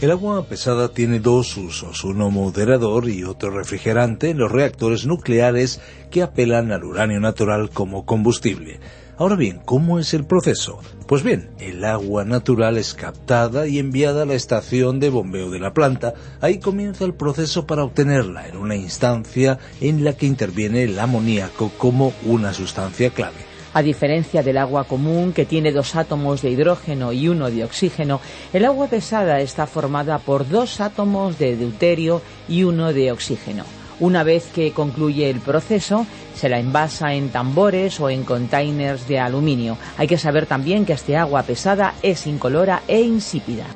El agua pesada tiene dos usos, uno moderador y otro refrigerante en los reactores nucleares que apelan al uranio natural como combustible. Ahora bien, ¿cómo es el proceso? Pues bien, el agua natural es captada y enviada a la estación de bombeo de la planta. Ahí comienza el proceso para obtenerla en una instancia en la que interviene el amoníaco como una sustancia clave. A diferencia del agua común, que tiene dos átomos de hidrógeno y uno de oxígeno, el agua pesada está formada por dos átomos de deuterio y uno de oxígeno. Una vez que concluye el proceso, se la envasa en tambores o en containers de aluminio. Hay que saber también que este agua pesada es incolora e insípida.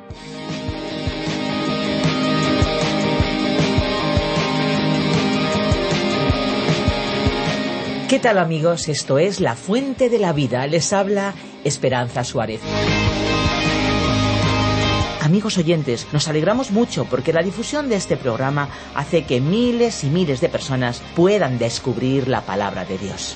¿Qué tal amigos? Esto es La Fuente de la Vida. Les habla Esperanza Suárez. Amigos oyentes, nos alegramos mucho porque la difusión de este programa hace que miles y miles de personas puedan descubrir la palabra de Dios.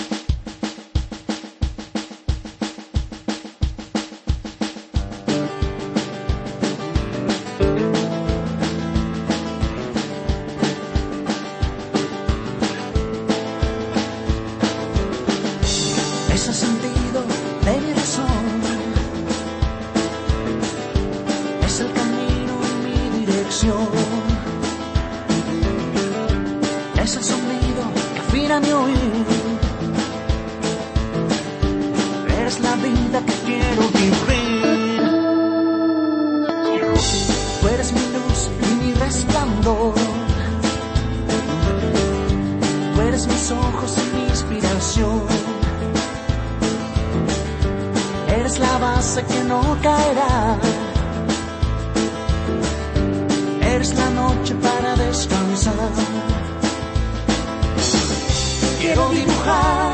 Quiero dibujar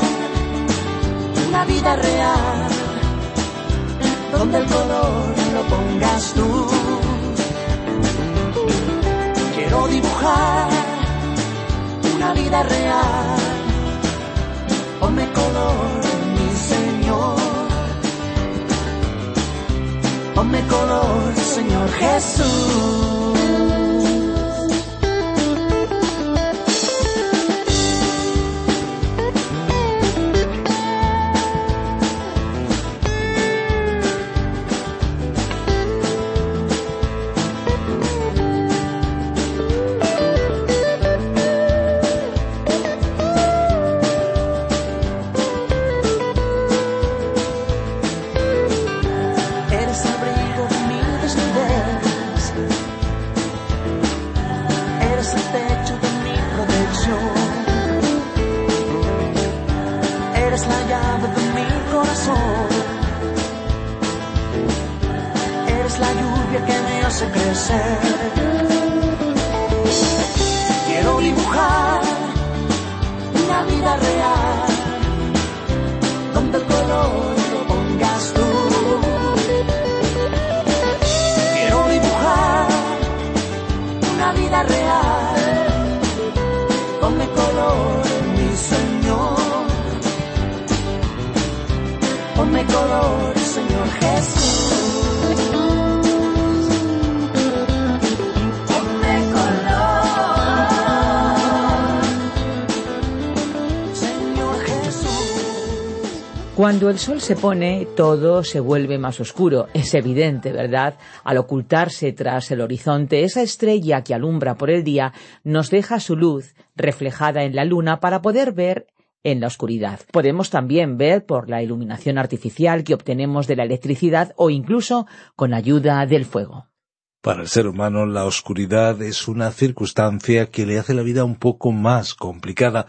una vida real donde el color lo pongas tú. Quiero dibujar una vida real, ponme color, mi Señor. Ponme color, Señor Jesús. crecer. Quiero dibujar una vida real donde el color lo pongas tú. Quiero dibujar una vida real donde el color mi sueño, ponme color. Cuando el sol se pone, todo se vuelve más oscuro. Es evidente, ¿verdad? Al ocultarse tras el horizonte, esa estrella que alumbra por el día nos deja su luz reflejada en la luna para poder ver en la oscuridad. Podemos también ver por la iluminación artificial que obtenemos de la electricidad o incluso con ayuda del fuego. Para el ser humano la oscuridad es una circunstancia que le hace la vida un poco más complicada,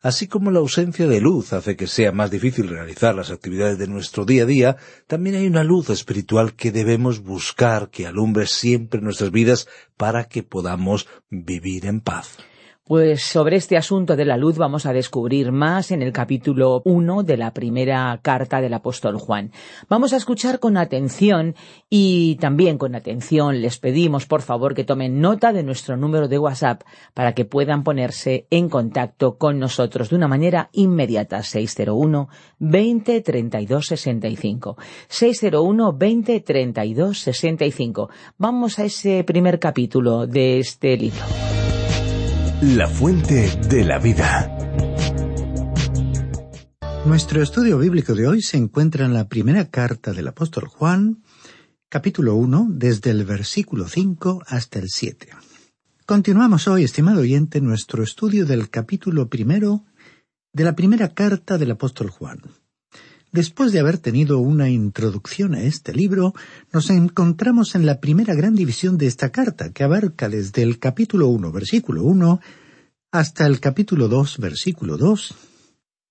así como la ausencia de luz hace que sea más difícil realizar las actividades de nuestro día a día, también hay una luz espiritual que debemos buscar que alumbre siempre nuestras vidas para que podamos vivir en paz. Pues sobre este asunto de la luz vamos a descubrir más en el capítulo 1 de la primera carta del apóstol Juan. Vamos a escuchar con atención y también con atención les pedimos por favor que tomen nota de nuestro número de WhatsApp para que puedan ponerse en contacto con nosotros de una manera inmediata 601 20 32 65 601 20 32 65 Vamos a ese primer capítulo de este libro. La fuente de la vida. Nuestro estudio bíblico de hoy se encuentra en la primera carta del apóstol Juan, capítulo 1, desde el versículo 5 hasta el 7. Continuamos hoy, estimado oyente, nuestro estudio del capítulo primero de la primera carta del apóstol Juan. Después de haber tenido una introducción a este libro, nos encontramos en la primera gran división de esta carta, que abarca desde el capítulo 1, versículo 1, hasta el capítulo 2, versículo 2,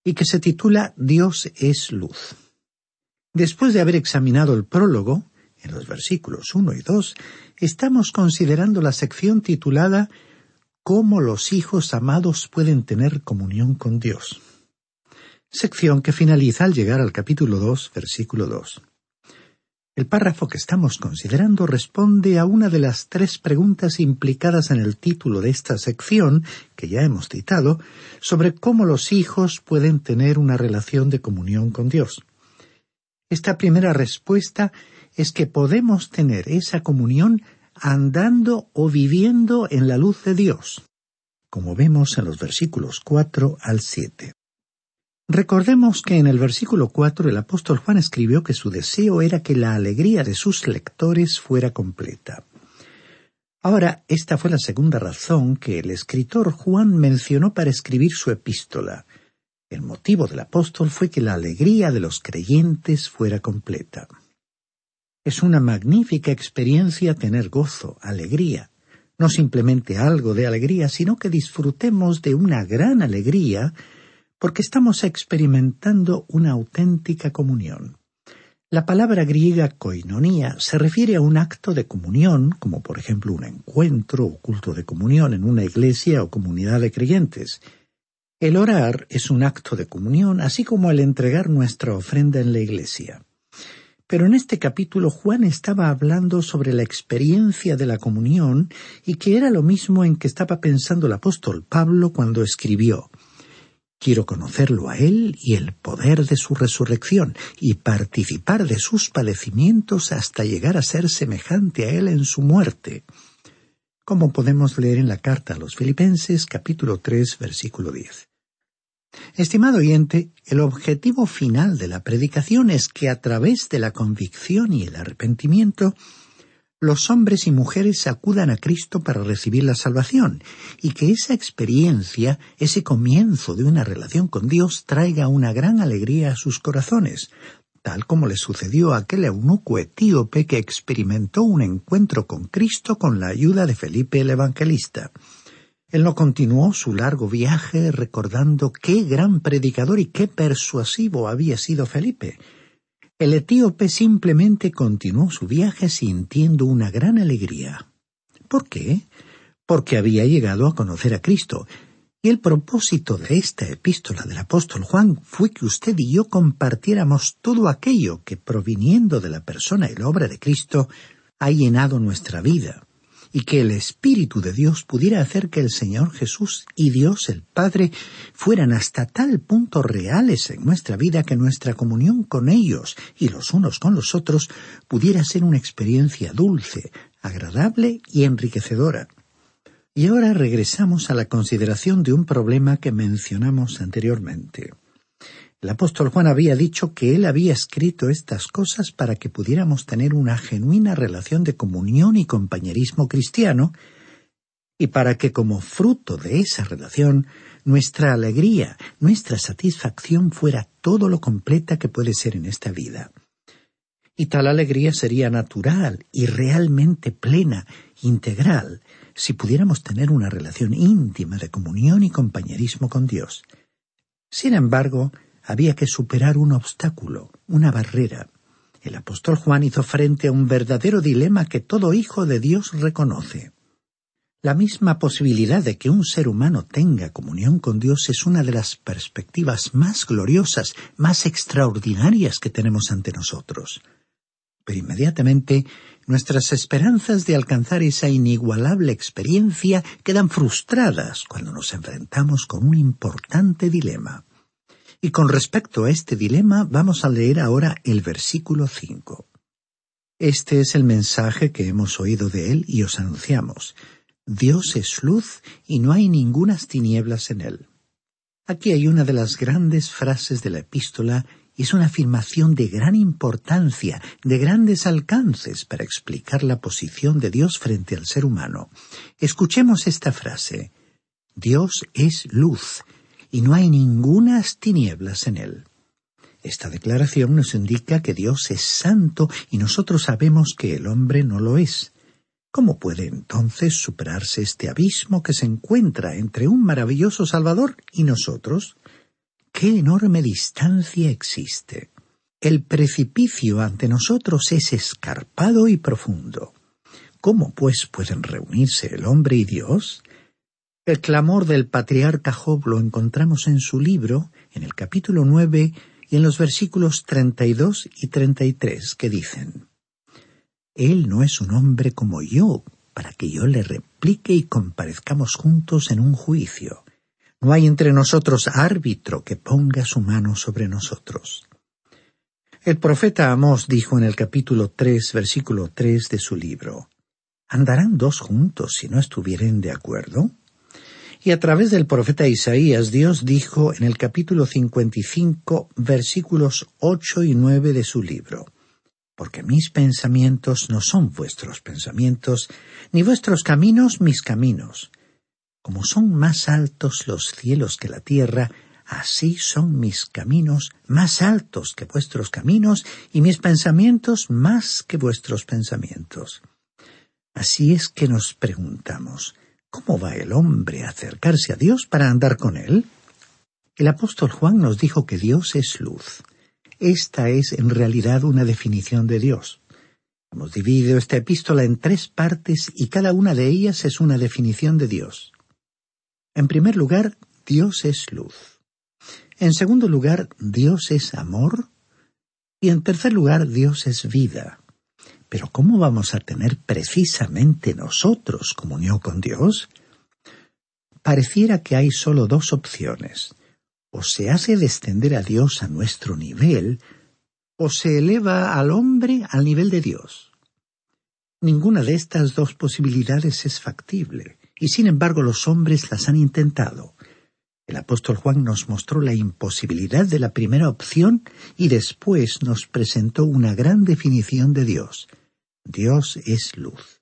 y que se titula Dios es luz. Después de haber examinado el prólogo, en los versículos 1 y 2, estamos considerando la sección titulada Cómo los hijos amados pueden tener comunión con Dios sección que finaliza al llegar al capítulo 2, versículo 2. El párrafo que estamos considerando responde a una de las tres preguntas implicadas en el título de esta sección, que ya hemos citado, sobre cómo los hijos pueden tener una relación de comunión con Dios. Esta primera respuesta es que podemos tener esa comunión andando o viviendo en la luz de Dios, como vemos en los versículos 4 al 7. Recordemos que en el versículo 4 el apóstol Juan escribió que su deseo era que la alegría de sus lectores fuera completa. Ahora, esta fue la segunda razón que el escritor Juan mencionó para escribir su epístola. El motivo del apóstol fue que la alegría de los creyentes fuera completa. Es una magnífica experiencia tener gozo, alegría, no simplemente algo de alegría, sino que disfrutemos de una gran alegría porque estamos experimentando una auténtica comunión. La palabra griega koinonía se refiere a un acto de comunión, como por ejemplo un encuentro o culto de comunión en una iglesia o comunidad de creyentes. El orar es un acto de comunión, así como el entregar nuestra ofrenda en la iglesia. Pero en este capítulo Juan estaba hablando sobre la experiencia de la comunión y que era lo mismo en que estaba pensando el apóstol Pablo cuando escribió Quiero conocerlo a Él y el poder de su resurrección, y participar de sus padecimientos hasta llegar a ser semejante a Él en su muerte. Como podemos leer en la carta a los Filipenses capítulo 3 versículo 10. Estimado oyente, el objetivo final de la predicación es que a través de la convicción y el arrepentimiento los hombres y mujeres acudan a Cristo para recibir la salvación, y que esa experiencia, ese comienzo de una relación con Dios, traiga una gran alegría a sus corazones, tal como le sucedió a aquel eunuco etíope que experimentó un encuentro con Cristo con la ayuda de Felipe el Evangelista. Él no continuó su largo viaje recordando qué gran predicador y qué persuasivo había sido Felipe, el etíope simplemente continuó su viaje sintiendo una gran alegría. ¿Por qué? Porque había llegado a conocer a Cristo. Y el propósito de esta epístola del apóstol Juan fue que usted y yo compartiéramos todo aquello que, proviniendo de la persona y la obra de Cristo, ha llenado nuestra vida, y que el Espíritu de Dios pudiera hacer que el Señor Jesús y Dios el Padre fueran hasta tal punto reales en nuestra vida que nuestra comunión con ellos y los unos con los otros pudiera ser una experiencia dulce, agradable y enriquecedora. Y ahora regresamos a la consideración de un problema que mencionamos anteriormente. El apóstol Juan había dicho que él había escrito estas cosas para que pudiéramos tener una genuina relación de comunión y compañerismo cristiano, y para que como fruto de esa relación nuestra alegría, nuestra satisfacción fuera todo lo completa que puede ser en esta vida. Y tal alegría sería natural y realmente plena, integral, si pudiéramos tener una relación íntima de comunión y compañerismo con Dios. Sin embargo, había que superar un obstáculo, una barrera. El apóstol Juan hizo frente a un verdadero dilema que todo hijo de Dios reconoce. La misma posibilidad de que un ser humano tenga comunión con Dios es una de las perspectivas más gloriosas, más extraordinarias que tenemos ante nosotros. Pero inmediatamente nuestras esperanzas de alcanzar esa inigualable experiencia quedan frustradas cuando nos enfrentamos con un importante dilema. Y con respecto a este dilema vamos a leer ahora el versículo 5. Este es el mensaje que hemos oído de él y os anunciamos. Dios es luz y no hay ningunas tinieblas en él. Aquí hay una de las grandes frases de la epístola y es una afirmación de gran importancia, de grandes alcances para explicar la posición de Dios frente al ser humano. Escuchemos esta frase. Dios es luz y no hay ningunas tinieblas en él. Esta declaración nos indica que Dios es santo y nosotros sabemos que el hombre no lo es. ¿Cómo puede entonces superarse este abismo que se encuentra entre un maravilloso Salvador y nosotros? ¿Qué enorme distancia existe? El precipicio ante nosotros es escarpado y profundo. ¿Cómo, pues, pueden reunirse el hombre y Dios? El clamor del patriarca Job lo encontramos en su libro, en el capítulo nueve y en los versículos treinta y dos y treinta y tres, que dicen Él no es un hombre como yo, para que yo le replique y comparezcamos juntos en un juicio. No hay entre nosotros árbitro que ponga su mano sobre nosotros. El profeta Amós dijo en el capítulo tres, versículo tres de su libro ¿Andarán dos juntos si no estuvieren de acuerdo? Y a través del profeta Isaías, Dios dijo en el capítulo 55, versículos 8 y 9 de su libro, Porque mis pensamientos no son vuestros pensamientos, ni vuestros caminos mis caminos. Como son más altos los cielos que la tierra, así son mis caminos más altos que vuestros caminos, y mis pensamientos más que vuestros pensamientos. Así es que nos preguntamos, ¿Cómo va el hombre a acercarse a Dios para andar con Él? El apóstol Juan nos dijo que Dios es luz. Esta es en realidad una definición de Dios. Hemos dividido esta epístola en tres partes y cada una de ellas es una definición de Dios. En primer lugar, Dios es luz. En segundo lugar, Dios es amor. Y en tercer lugar, Dios es vida. Pero ¿cómo vamos a tener precisamente nosotros comunión con Dios? Pareciera que hay solo dos opciones. O se hace descender a Dios a nuestro nivel, o se eleva al hombre al nivel de Dios. Ninguna de estas dos posibilidades es factible, y sin embargo los hombres las han intentado. El apóstol Juan nos mostró la imposibilidad de la primera opción y después nos presentó una gran definición de Dios. Dios es luz.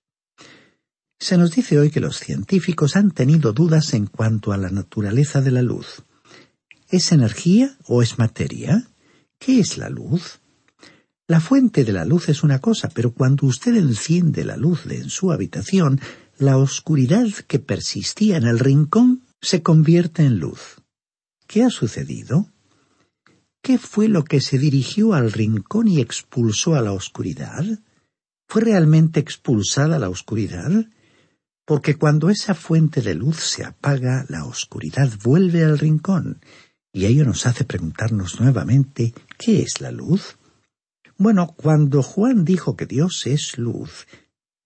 Se nos dice hoy que los científicos han tenido dudas en cuanto a la naturaleza de la luz. ¿Es energía o es materia? ¿Qué es la luz? La fuente de la luz es una cosa, pero cuando usted enciende la luz en su habitación, la oscuridad que persistía en el rincón se convierte en luz. ¿Qué ha sucedido? ¿Qué fue lo que se dirigió al rincón y expulsó a la oscuridad? ¿Fue realmente expulsada la oscuridad? Porque cuando esa fuente de luz se apaga, la oscuridad vuelve al rincón, y ello nos hace preguntarnos nuevamente ¿qué es la luz? Bueno, cuando Juan dijo que Dios es luz,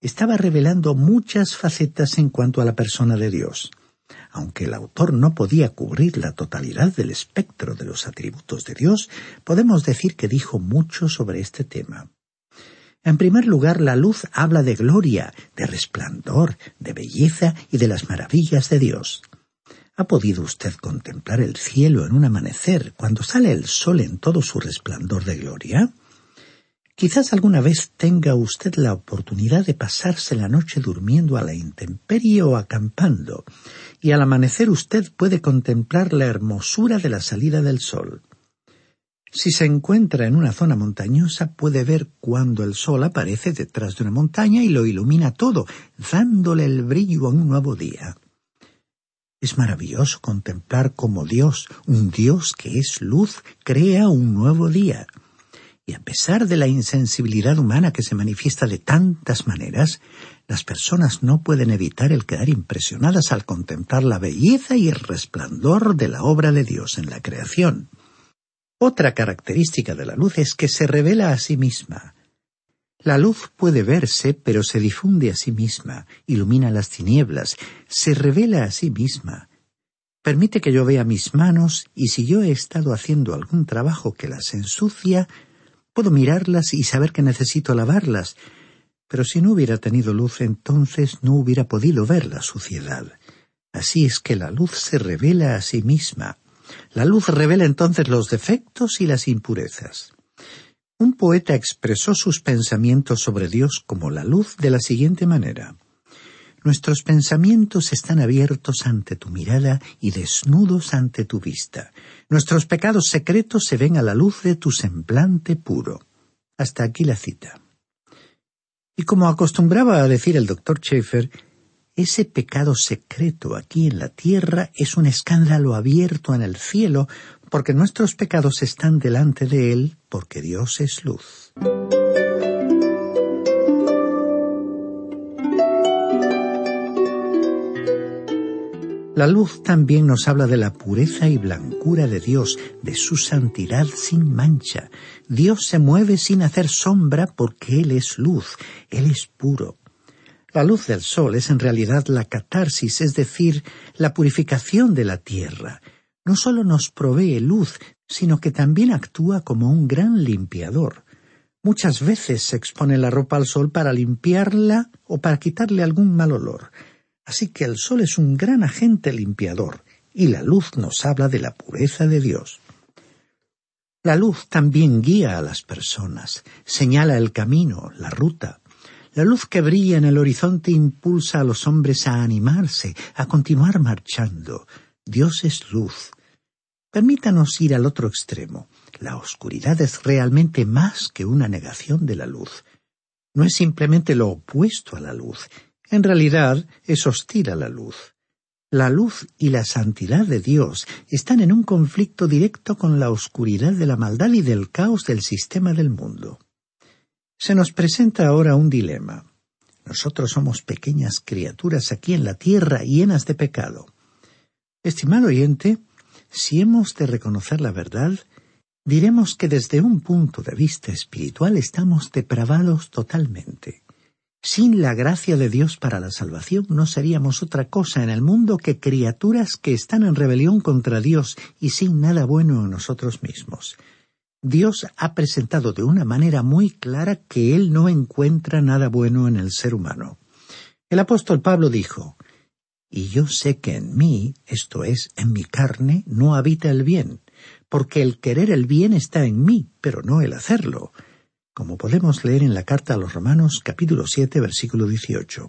estaba revelando muchas facetas en cuanto a la persona de Dios. Aunque el autor no podía cubrir la totalidad del espectro de los atributos de Dios, podemos decir que dijo mucho sobre este tema. En primer lugar, la luz habla de gloria, de resplandor, de belleza y de las maravillas de Dios. ¿Ha podido usted contemplar el cielo en un amanecer cuando sale el sol en todo su resplandor de gloria? Quizás alguna vez tenga usted la oportunidad de pasarse la noche durmiendo a la intemperie o acampando, y al amanecer usted puede contemplar la hermosura de la salida del sol. Si se encuentra en una zona montañosa, puede ver cuando el sol aparece detrás de una montaña y lo ilumina todo, dándole el brillo a un nuevo día. Es maravilloso contemplar cómo Dios, un Dios que es luz, crea un nuevo día. Y a pesar de la insensibilidad humana que se manifiesta de tantas maneras, las personas no pueden evitar el quedar impresionadas al contemplar la belleza y el resplandor de la obra de Dios en la creación. Otra característica de la luz es que se revela a sí misma. La luz puede verse, pero se difunde a sí misma, ilumina las tinieblas, se revela a sí misma. Permite que yo vea mis manos y si yo he estado haciendo algún trabajo que las ensucia, puedo mirarlas y saber que necesito lavarlas, pero si no hubiera tenido luz entonces no hubiera podido ver la suciedad. Así es que la luz se revela a sí misma. La luz revela entonces los defectos y las impurezas. Un poeta expresó sus pensamientos sobre Dios como la luz de la siguiente manera. Nuestros pensamientos están abiertos ante tu mirada y desnudos ante tu vista. Nuestros pecados secretos se ven a la luz de tu semblante puro. Hasta aquí la cita. Y como acostumbraba a decir el doctor Schaeffer, ese pecado secreto aquí en la tierra es un escándalo abierto en el cielo, porque nuestros pecados están delante de Él, porque Dios es luz. La luz también nos habla de la pureza y blancura de Dios, de su santidad sin mancha. Dios se mueve sin hacer sombra porque Él es luz, Él es puro. La luz del sol es en realidad la catarsis, es decir, la purificación de la tierra. No solo nos provee luz, sino que también actúa como un gran limpiador. Muchas veces se expone la ropa al sol para limpiarla o para quitarle algún mal olor. Así que el sol es un gran agente limpiador, y la luz nos habla de la pureza de Dios. La luz también guía a las personas, señala el camino, la ruta. La luz que brilla en el horizonte impulsa a los hombres a animarse, a continuar marchando. Dios es luz. Permítanos ir al otro extremo. La oscuridad es realmente más que una negación de la luz. No es simplemente lo opuesto a la luz. En realidad es hostil a la luz. La luz y la santidad de Dios están en un conflicto directo con la oscuridad de la maldad y del caos del sistema del mundo. Se nos presenta ahora un dilema. Nosotros somos pequeñas criaturas aquí en la tierra llenas de pecado. Estimado oyente, si hemos de reconocer la verdad, diremos que desde un punto de vista espiritual estamos depravados totalmente. Sin la gracia de Dios para la salvación no seríamos otra cosa en el mundo que criaturas que están en rebelión contra Dios y sin nada bueno en nosotros mismos. Dios ha presentado de una manera muy clara que Él no encuentra nada bueno en el ser humano. El apóstol Pablo dijo, Y yo sé que en mí, esto es, en mi carne, no habita el bien, porque el querer el bien está en mí, pero no el hacerlo, como podemos leer en la carta a los Romanos capítulo siete versículo dieciocho.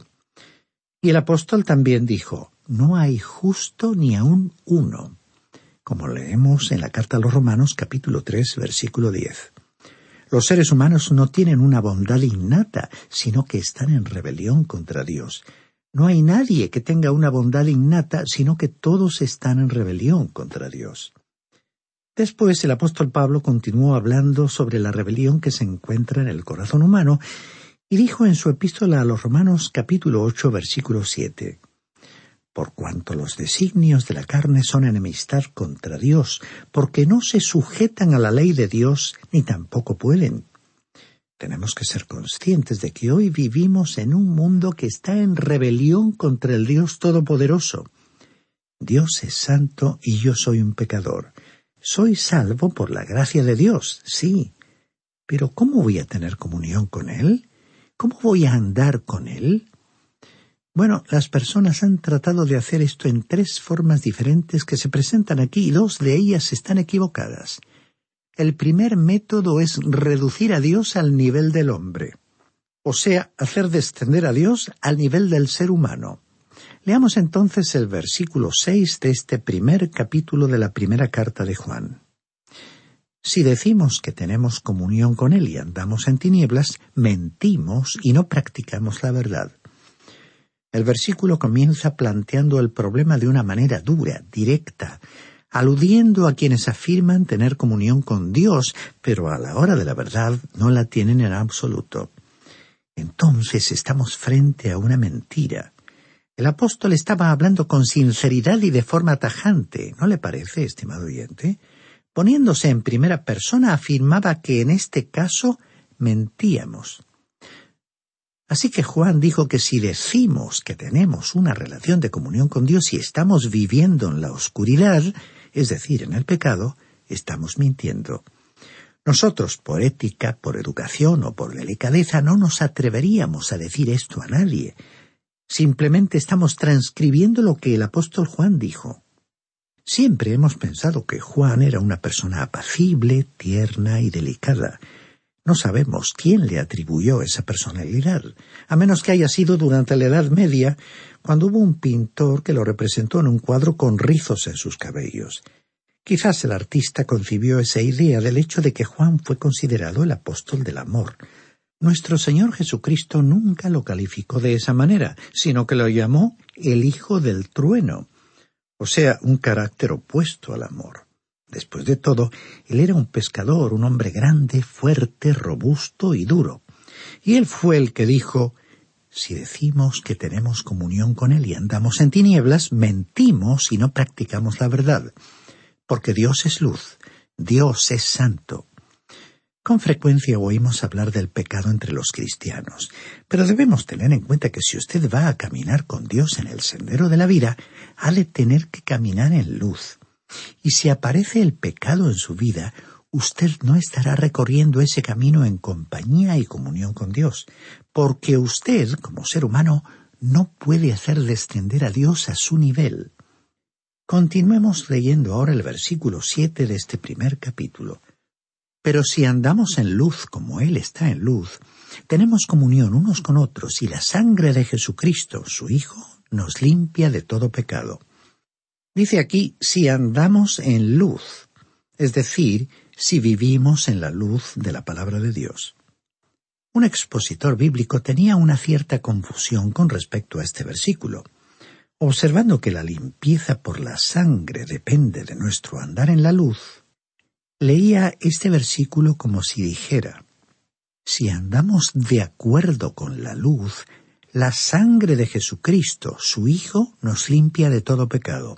Y el apóstol también dijo, No hay justo ni aun uno como leemos en la carta a los Romanos capítulo 3 versículo 10. Los seres humanos no tienen una bondad innata, sino que están en rebelión contra Dios. No hay nadie que tenga una bondad innata, sino que todos están en rebelión contra Dios. Después el apóstol Pablo continuó hablando sobre la rebelión que se encuentra en el corazón humano y dijo en su epístola a los Romanos capítulo 8 versículo 7 por cuanto los designios de la carne son enemistad contra Dios, porque no se sujetan a la ley de Dios, ni tampoco pueden. Tenemos que ser conscientes de que hoy vivimos en un mundo que está en rebelión contra el Dios Todopoderoso. Dios es santo y yo soy un pecador. Soy salvo por la gracia de Dios, sí. Pero ¿cómo voy a tener comunión con Él? ¿Cómo voy a andar con Él? Bueno, las personas han tratado de hacer esto en tres formas diferentes que se presentan aquí y dos de ellas están equivocadas. El primer método es reducir a Dios al nivel del hombre, o sea, hacer descender a Dios al nivel del ser humano. Leamos entonces el versículo seis de este primer capítulo de la primera carta de Juan. Si decimos que tenemos comunión con Él y andamos en tinieblas, mentimos y no practicamos la verdad. El versículo comienza planteando el problema de una manera dura, directa, aludiendo a quienes afirman tener comunión con Dios, pero a la hora de la verdad no la tienen en absoluto. Entonces estamos frente a una mentira. El apóstol estaba hablando con sinceridad y de forma tajante, ¿no le parece, estimado oyente? Poniéndose en primera persona afirmaba que en este caso mentíamos. Así que Juan dijo que si decimos que tenemos una relación de comunión con Dios y estamos viviendo en la oscuridad, es decir, en el pecado, estamos mintiendo. Nosotros, por ética, por educación o por delicadeza, no nos atreveríamos a decir esto a nadie. Simplemente estamos transcribiendo lo que el apóstol Juan dijo. Siempre hemos pensado que Juan era una persona apacible, tierna y delicada. No sabemos quién le atribuyó esa personalidad, a menos que haya sido durante la Edad Media, cuando hubo un pintor que lo representó en un cuadro con rizos en sus cabellos. Quizás el artista concibió esa idea del hecho de que Juan fue considerado el apóstol del amor. Nuestro Señor Jesucristo nunca lo calificó de esa manera, sino que lo llamó el Hijo del Trueno, o sea, un carácter opuesto al amor. Después de todo, él era un pescador, un hombre grande, fuerte, robusto y duro. Y él fue el que dijo si decimos que tenemos comunión con Él y andamos en tinieblas, mentimos y no practicamos la verdad. Porque Dios es luz, Dios es santo. Con frecuencia oímos hablar del pecado entre los cristianos, pero debemos tener en cuenta que si usted va a caminar con Dios en el sendero de la vida, ha de tener que caminar en luz. Y si aparece el pecado en su vida, usted no estará recorriendo ese camino en compañía y comunión con Dios, porque usted, como ser humano, no puede hacer descender a Dios a su nivel. Continuemos leyendo ahora el versículo siete de este primer capítulo. Pero si andamos en luz como Él está en luz, tenemos comunión unos con otros y la sangre de Jesucristo, su Hijo, nos limpia de todo pecado. Dice aquí si andamos en luz, es decir, si vivimos en la luz de la palabra de Dios. Un expositor bíblico tenía una cierta confusión con respecto a este versículo. Observando que la limpieza por la sangre depende de nuestro andar en la luz, leía este versículo como si dijera, si andamos de acuerdo con la luz, la sangre de Jesucristo, su Hijo, nos limpia de todo pecado.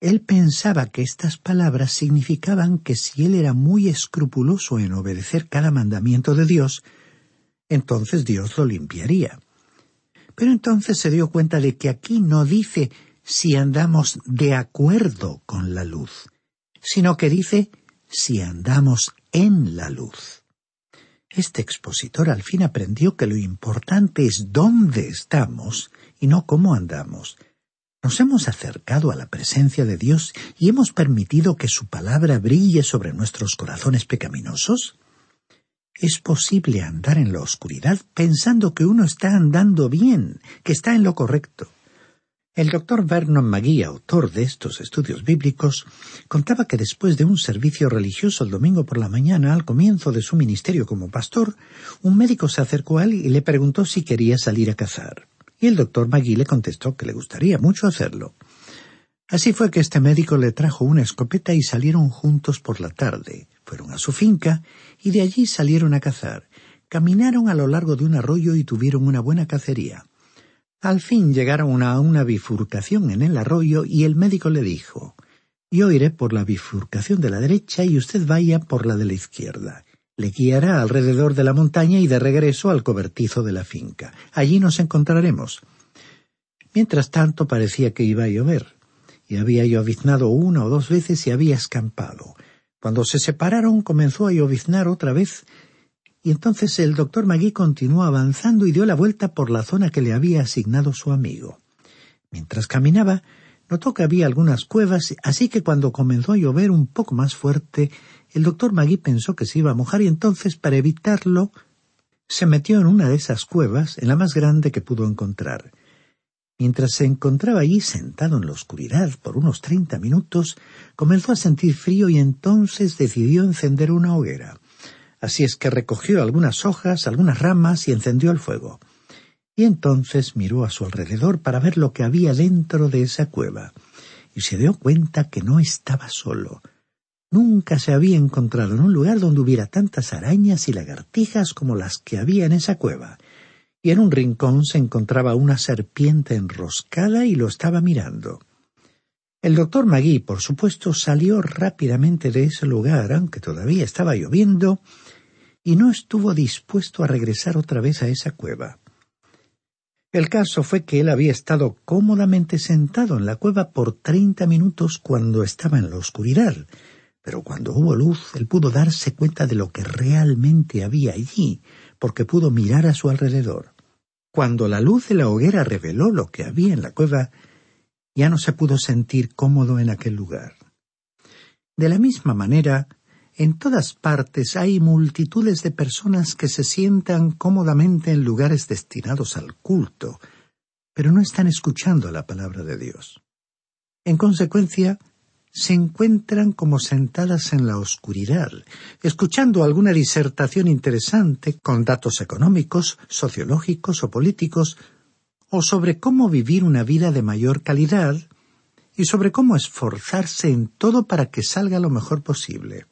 Él pensaba que estas palabras significaban que si él era muy escrupuloso en obedecer cada mandamiento de Dios, entonces Dios lo limpiaría. Pero entonces se dio cuenta de que aquí no dice si andamos de acuerdo con la luz, sino que dice si andamos en la luz. Este expositor al fin aprendió que lo importante es dónde estamos y no cómo andamos, nos hemos acercado a la presencia de Dios y hemos permitido que su palabra brille sobre nuestros corazones pecaminosos? ¿Es posible andar en la oscuridad pensando que uno está andando bien, que está en lo correcto? El doctor Vernon McGee, autor de estos estudios bíblicos, contaba que después de un servicio religioso el domingo por la mañana, al comienzo de su ministerio como pastor, un médico se acercó a él y le preguntó si quería salir a cazar y el doctor Magui le contestó que le gustaría mucho hacerlo. Así fue que este médico le trajo una escopeta y salieron juntos por la tarde. Fueron a su finca y de allí salieron a cazar. Caminaron a lo largo de un arroyo y tuvieron una buena cacería. Al fin llegaron a una bifurcación en el arroyo y el médico le dijo Yo iré por la bifurcación de la derecha y usted vaya por la de la izquierda. Le guiará alrededor de la montaña y de regreso al cobertizo de la finca. Allí nos encontraremos. Mientras tanto parecía que iba a llover, y había lloviznado una o dos veces y había escampado. Cuando se separaron comenzó a lloviznar otra vez, y entonces el doctor Magui continuó avanzando y dio la vuelta por la zona que le había asignado su amigo. Mientras caminaba, notó que había algunas cuevas, así que cuando comenzó a llover un poco más fuerte, el doctor Magui pensó que se iba a mojar y entonces, para evitarlo, se metió en una de esas cuevas, en la más grande que pudo encontrar. Mientras se encontraba allí sentado en la oscuridad por unos treinta minutos, comenzó a sentir frío y entonces decidió encender una hoguera. Así es que recogió algunas hojas, algunas ramas y encendió el fuego. Y entonces miró a su alrededor para ver lo que había dentro de esa cueva, y se dio cuenta que no estaba solo. Nunca se había encontrado en un lugar donde hubiera tantas arañas y lagartijas como las que había en esa cueva. Y en un rincón se encontraba una serpiente enroscada y lo estaba mirando. El doctor Magui, por supuesto, salió rápidamente de ese lugar, aunque todavía estaba lloviendo, y no estuvo dispuesto a regresar otra vez a esa cueva. El caso fue que él había estado cómodamente sentado en la cueva por treinta minutos cuando estaba en la oscuridad, pero cuando hubo luz él pudo darse cuenta de lo que realmente había allí, porque pudo mirar a su alrededor. Cuando la luz de la hoguera reveló lo que había en la cueva, ya no se pudo sentir cómodo en aquel lugar. De la misma manera, en todas partes hay multitudes de personas que se sientan cómodamente en lugares destinados al culto, pero no están escuchando la palabra de Dios. En consecuencia, se encuentran como sentadas en la oscuridad, escuchando alguna disertación interesante con datos económicos, sociológicos o políticos, o sobre cómo vivir una vida de mayor calidad, y sobre cómo esforzarse en todo para que salga lo mejor posible.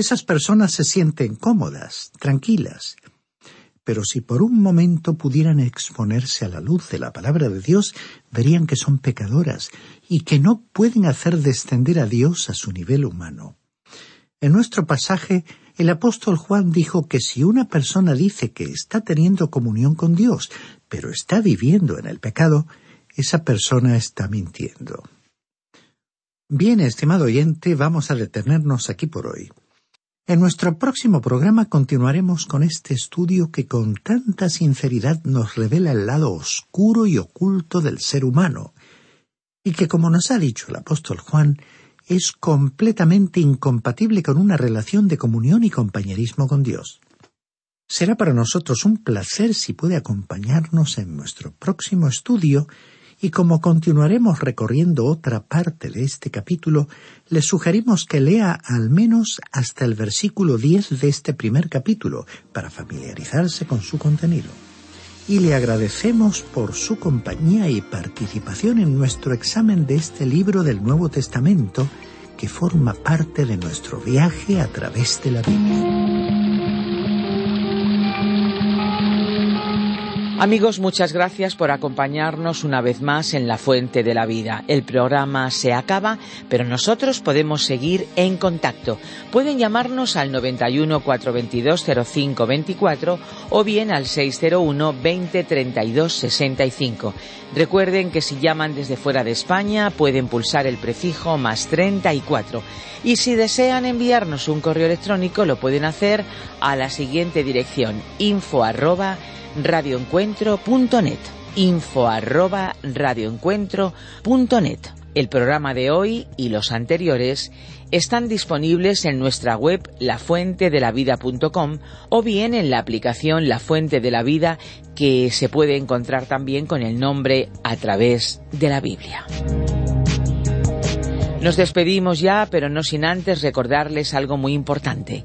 Esas personas se sienten cómodas, tranquilas. Pero si por un momento pudieran exponerse a la luz de la palabra de Dios, verían que son pecadoras y que no pueden hacer descender a Dios a su nivel humano. En nuestro pasaje, el apóstol Juan dijo que si una persona dice que está teniendo comunión con Dios, pero está viviendo en el pecado, esa persona está mintiendo. Bien, estimado oyente, vamos a detenernos aquí por hoy. En nuestro próximo programa continuaremos con este estudio que con tanta sinceridad nos revela el lado oscuro y oculto del ser humano, y que, como nos ha dicho el apóstol Juan, es completamente incompatible con una relación de comunión y compañerismo con Dios. Será para nosotros un placer si puede acompañarnos en nuestro próximo estudio y como continuaremos recorriendo otra parte de este capítulo, le sugerimos que lea al menos hasta el versículo 10 de este primer capítulo para familiarizarse con su contenido. Y le agradecemos por su compañía y participación en nuestro examen de este libro del Nuevo Testamento que forma parte de nuestro viaje a través de la Biblia. Amigos, muchas gracias por acompañarnos una vez más en La Fuente de la Vida. El programa se acaba, pero nosotros podemos seguir en contacto. Pueden llamarnos al 91 422 0524 o bien al 601 20 32 65. Recuerden que si llaman desde fuera de España pueden pulsar el prefijo más 34. Y si desean enviarnos un correo electrónico lo pueden hacer a la siguiente dirección info arroba radioencuentro.net. Info arroba radioencuentro.net. El programa de hoy y los anteriores están disponibles en nuestra web lafuentedelavida.com o bien en la aplicación La Fuente de la Vida que se puede encontrar también con el nombre a través de la Biblia. Nos despedimos ya, pero no sin antes recordarles algo muy importante.